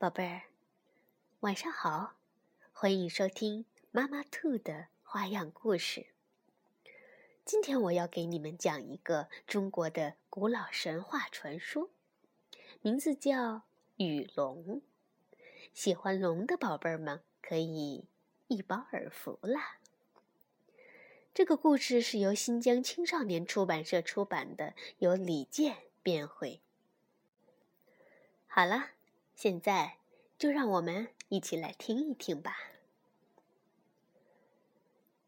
宝贝儿，晚上好！欢迎收听妈妈兔的花样故事。今天我要给你们讲一个中国的古老神话传说，名字叫《雨龙》。喜欢龙的宝贝儿们可以一饱耳福啦！这个故事是由新疆青少年出版社出版的，由李健编绘。好了。现在就让我们一起来听一听吧。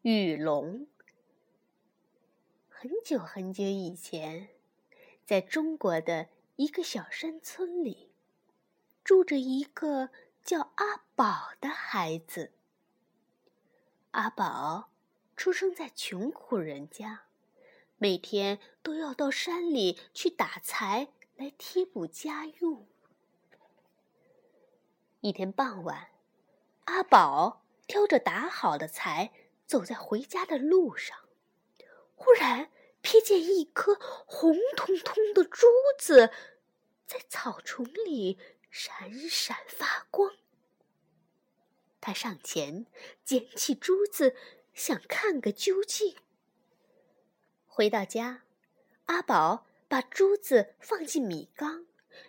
雨龙。很久很久以前，在中国的一个小山村里，住着一个叫阿宝的孩子。阿宝出生在穷苦人家，每天都要到山里去打柴来贴补家用。一天傍晚，阿宝挑着打好的柴，走在回家的路上，忽然瞥见一颗红彤彤的珠子在草丛里闪闪发光。他上前捡起珠子，想看个究竟。回到家，阿宝把珠子放进米缸。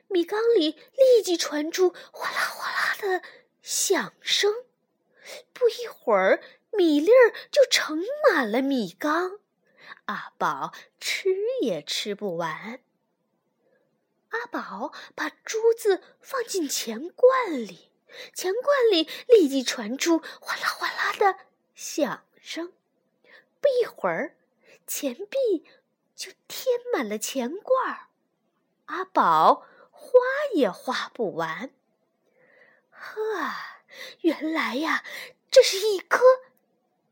米缸里立即传出哗啦哗啦的响声，不一会儿，米粒儿就盛满了米缸。阿宝吃也吃不完。阿宝把珠子放进钱罐里，钱罐里立即传出哗啦哗啦的响声，不一会儿，钱币就填满了钱罐。阿宝。花也花不完。呵，原来呀，这是一颗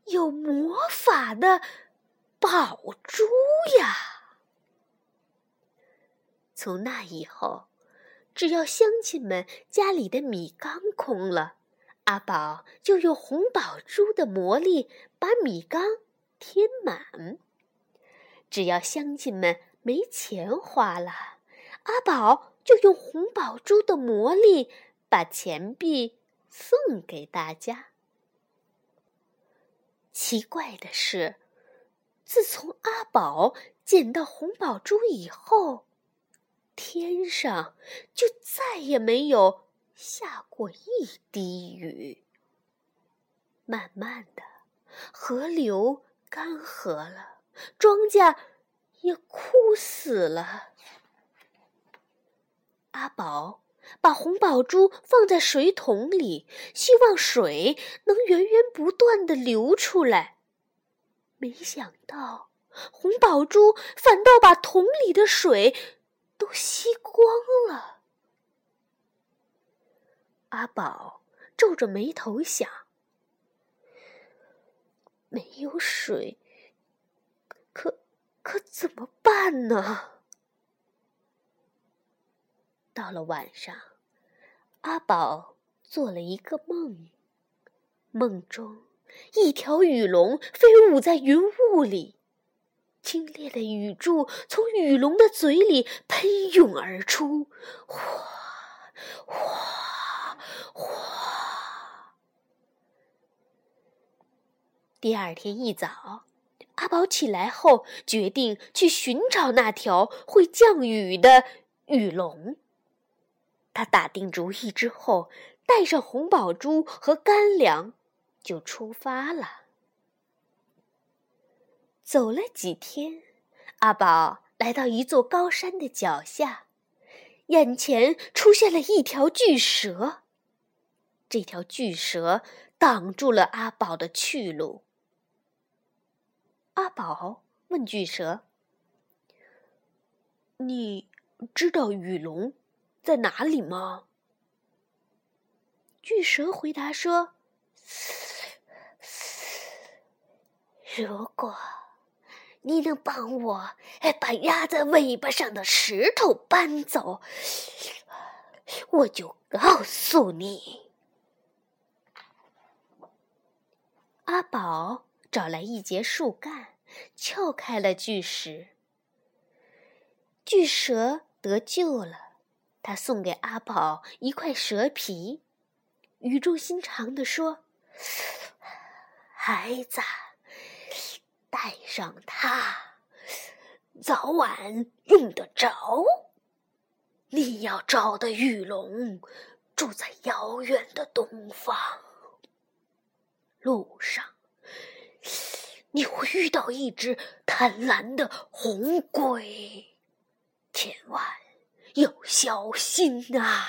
有魔法的宝珠呀！从那以后，只要乡亲们家里的米缸空了，阿宝就用红宝珠的魔力把米缸填满。只要乡亲们没钱花了，阿宝。就用红宝珠的魔力把钱币送给大家。奇怪的是，自从阿宝捡到红宝珠以后，天上就再也没有下过一滴雨。慢慢的，河流干涸了，庄稼也枯死了。阿宝把红宝珠放在水桶里，希望水能源源不断的流出来。没想到，红宝珠反倒把桶里的水都吸光了。阿宝皱着眉头想：没有水，可可怎么办呢？到了晚上，阿宝做了一个梦，梦中一条雨龙飞舞在云雾里，清冽的雨柱从雨龙的嘴里喷涌而出，哗哗哗。第二天一早，阿宝起来后决定去寻找那条会降雨的雨龙。他打定主意之后，带上红宝珠和干粮，就出发了。走了几天，阿宝来到一座高山的脚下，眼前出现了一条巨蛇。这条巨蛇挡住了阿宝的去路。阿宝问巨蛇：“你知道雨龙？”在哪里吗？巨蛇回答说：“如果你能帮我把压在尾巴上的石头搬走，我就告诉你。”阿宝找来一截树干，撬开了巨石，巨蛇得救了。他送给阿宝一块蛇皮，语重心长地说：“孩子，带上它，早晚用得着。你要找的玉龙住在遥远的东方，路上。”你会遇到一只贪婪的红鬼，千万要小心呐！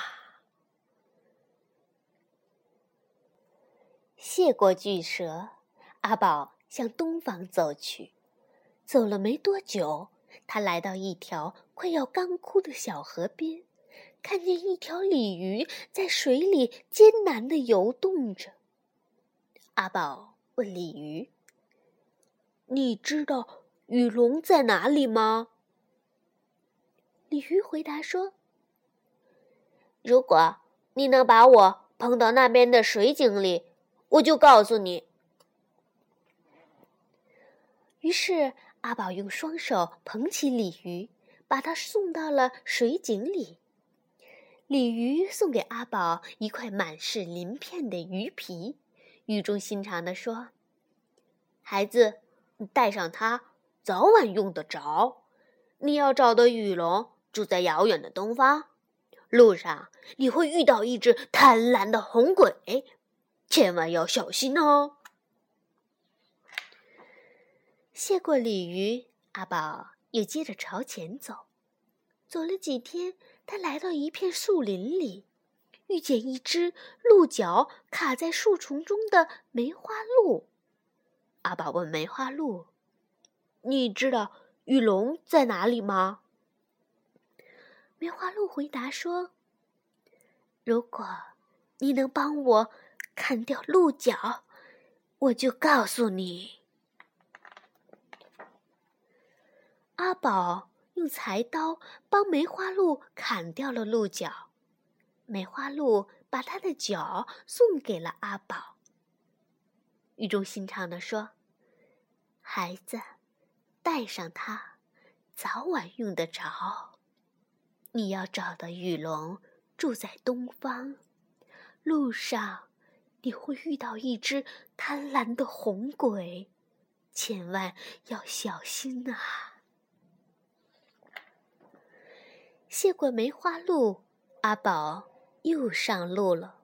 谢过巨蛇，阿宝向东方走去。走了没多久，他来到一条快要干枯的小河边，看见一条鲤鱼在水里艰难地游动着。阿宝问鲤鱼。你知道雨龙在哪里吗？鲤鱼回答说：“如果你能把我捧到那边的水井里，我就告诉你。”于是阿宝用双手捧起鲤鱼，把它送到了水井里。鲤鱼送给阿宝一块满是鳞片的鱼皮，语重心长地说：“孩子。”带上它，早晚用得着。你要找的雨龙住在遥远的东方，路上你会遇到一只贪婪的红鬼，千万要小心哦。谢过鲤鱼，阿宝又接着朝前走。走了几天，他来到一片树林里，遇见一只鹿角卡在树丛中的梅花鹿。阿宝问梅花鹿：“你知道玉龙在哪里吗？”梅花鹿回答说：“如果你能帮我砍掉鹿角，我就告诉你。”阿宝用柴刀帮梅花鹿砍掉了鹿角，梅花鹿把它的角送给了阿宝。语重心长地说：“孩子，带上它，早晚用得着。你要找的玉龙住在东方，路上你会遇到一只贪婪的红鬼，千万要小心啊！”谢过梅花鹿，阿宝又上路了。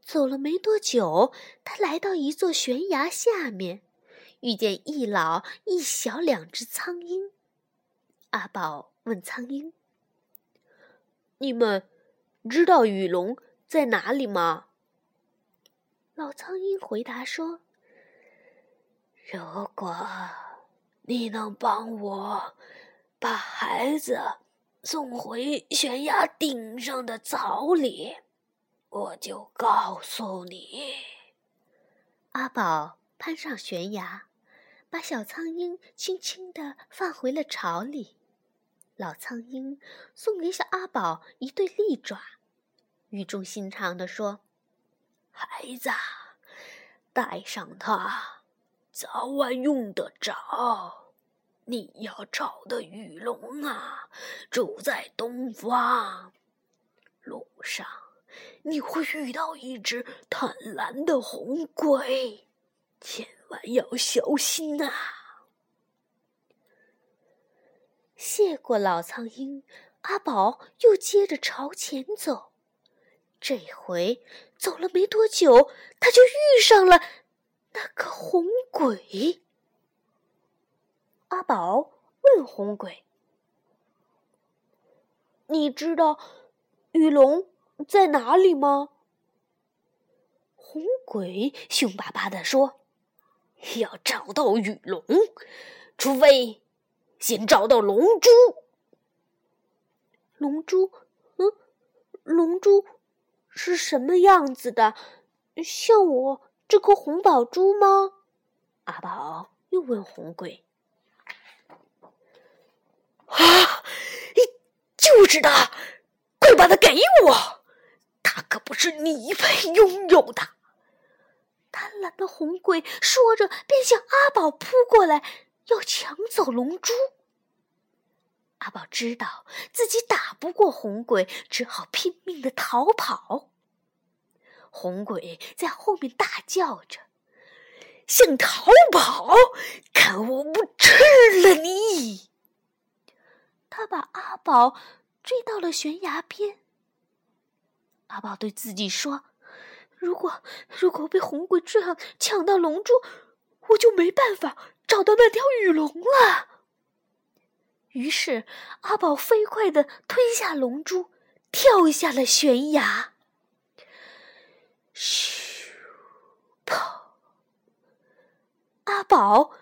走了没多久，他来到一座悬崖下面，遇见一老一小两只苍鹰。阿宝问苍鹰：“你们知道雨龙在哪里吗？”老苍鹰回答说：“如果你能帮我把孩子送回悬崖顶上的草里。”我就告诉你，阿宝攀上悬崖，把小苍鹰轻轻地放回了巢里。老苍鹰送给小阿宝一对利爪，语重心长地说：“孩子，带上它，早晚用得着。你要找的雨龙啊，住在东方，路上。”你会遇到一只贪婪的红鬼，千万要小心呐！谢过老苍鹰，阿宝又接着朝前走。这回走了没多久，他就遇上了那个红鬼。阿宝问红鬼：“你知道雨龙？”在哪里吗？红鬼凶巴巴地说：“要找到雨龙，除非先找到龙珠。龙珠，嗯，龙珠是什么样子的？像我这颗红宝珠吗？”阿宝又问红鬼：“啊，就是它，快把它给我！”它可不是你配拥有的！贪婪的红鬼说着，便向阿宝扑过来，要抢走龙珠。阿宝知道自己打不过红鬼，只好拼命的逃跑。红鬼在后面大叫着：“想逃跑？看我不吃了你！”他把阿宝追到了悬崖边。阿宝对自己说：“如果如果被红鬼这样抢到龙珠，我就没办法找到那条雨龙了。”于是，阿宝飞快地吞下龙珠，跳下了悬崖。咻！砰！阿宝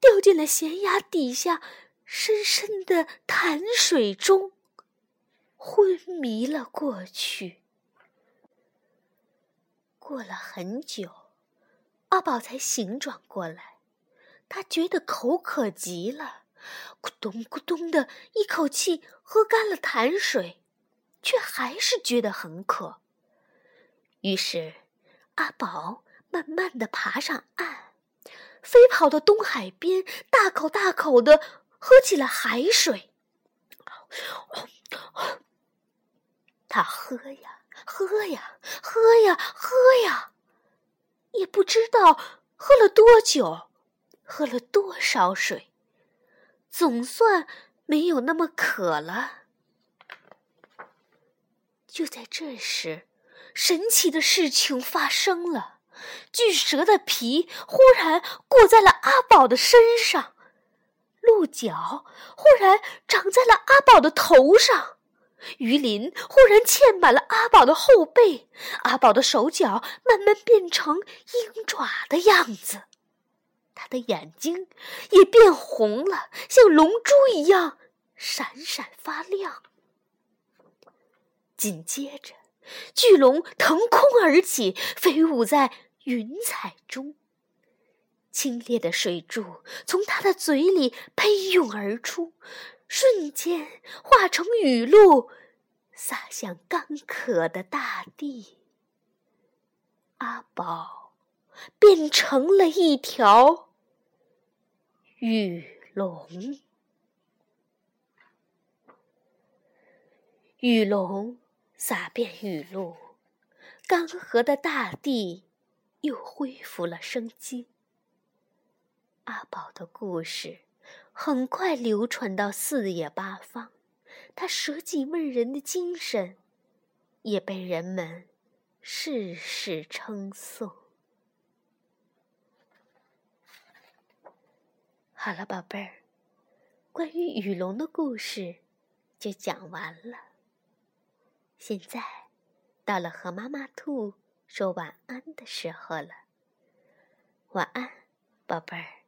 掉进了悬崖底下深深的潭水中，昏迷了过去。过了很久，阿宝才醒转过来，他觉得口渴极了，咕咚咕咚的一口气喝干了潭水，却还是觉得很渴。于是，阿宝慢慢的爬上岸，飞跑到东海边，大口大口的喝起了海水。他喝呀。喝呀，喝呀，喝呀，也不知道喝了多久，喝了多少水，总算没有那么渴了。就在这时，神奇的事情发生了：巨蛇的皮忽然裹在了阿宝的身上，鹿角忽然长在了阿宝的头上。鱼鳞忽然嵌满了阿宝的后背，阿宝的手脚慢慢变成鹰爪的样子，他的眼睛也变红了，像龙珠一样闪闪发亮。紧接着，巨龙腾空而起，飞舞在云彩中，清冽的水柱从他的嘴里喷涌而出。瞬间化成雨露，洒向干渴的大地。阿宝变成了一条雨龙。雨龙洒遍雨露，干涸的大地又恢复了生机。阿宝的故事。很快流传到四野八方，他舍己为人的精神也被人们世世称颂。好了，宝贝儿，关于雨龙的故事就讲完了。现在到了和妈妈兔说晚安的时候了。晚安，宝贝儿。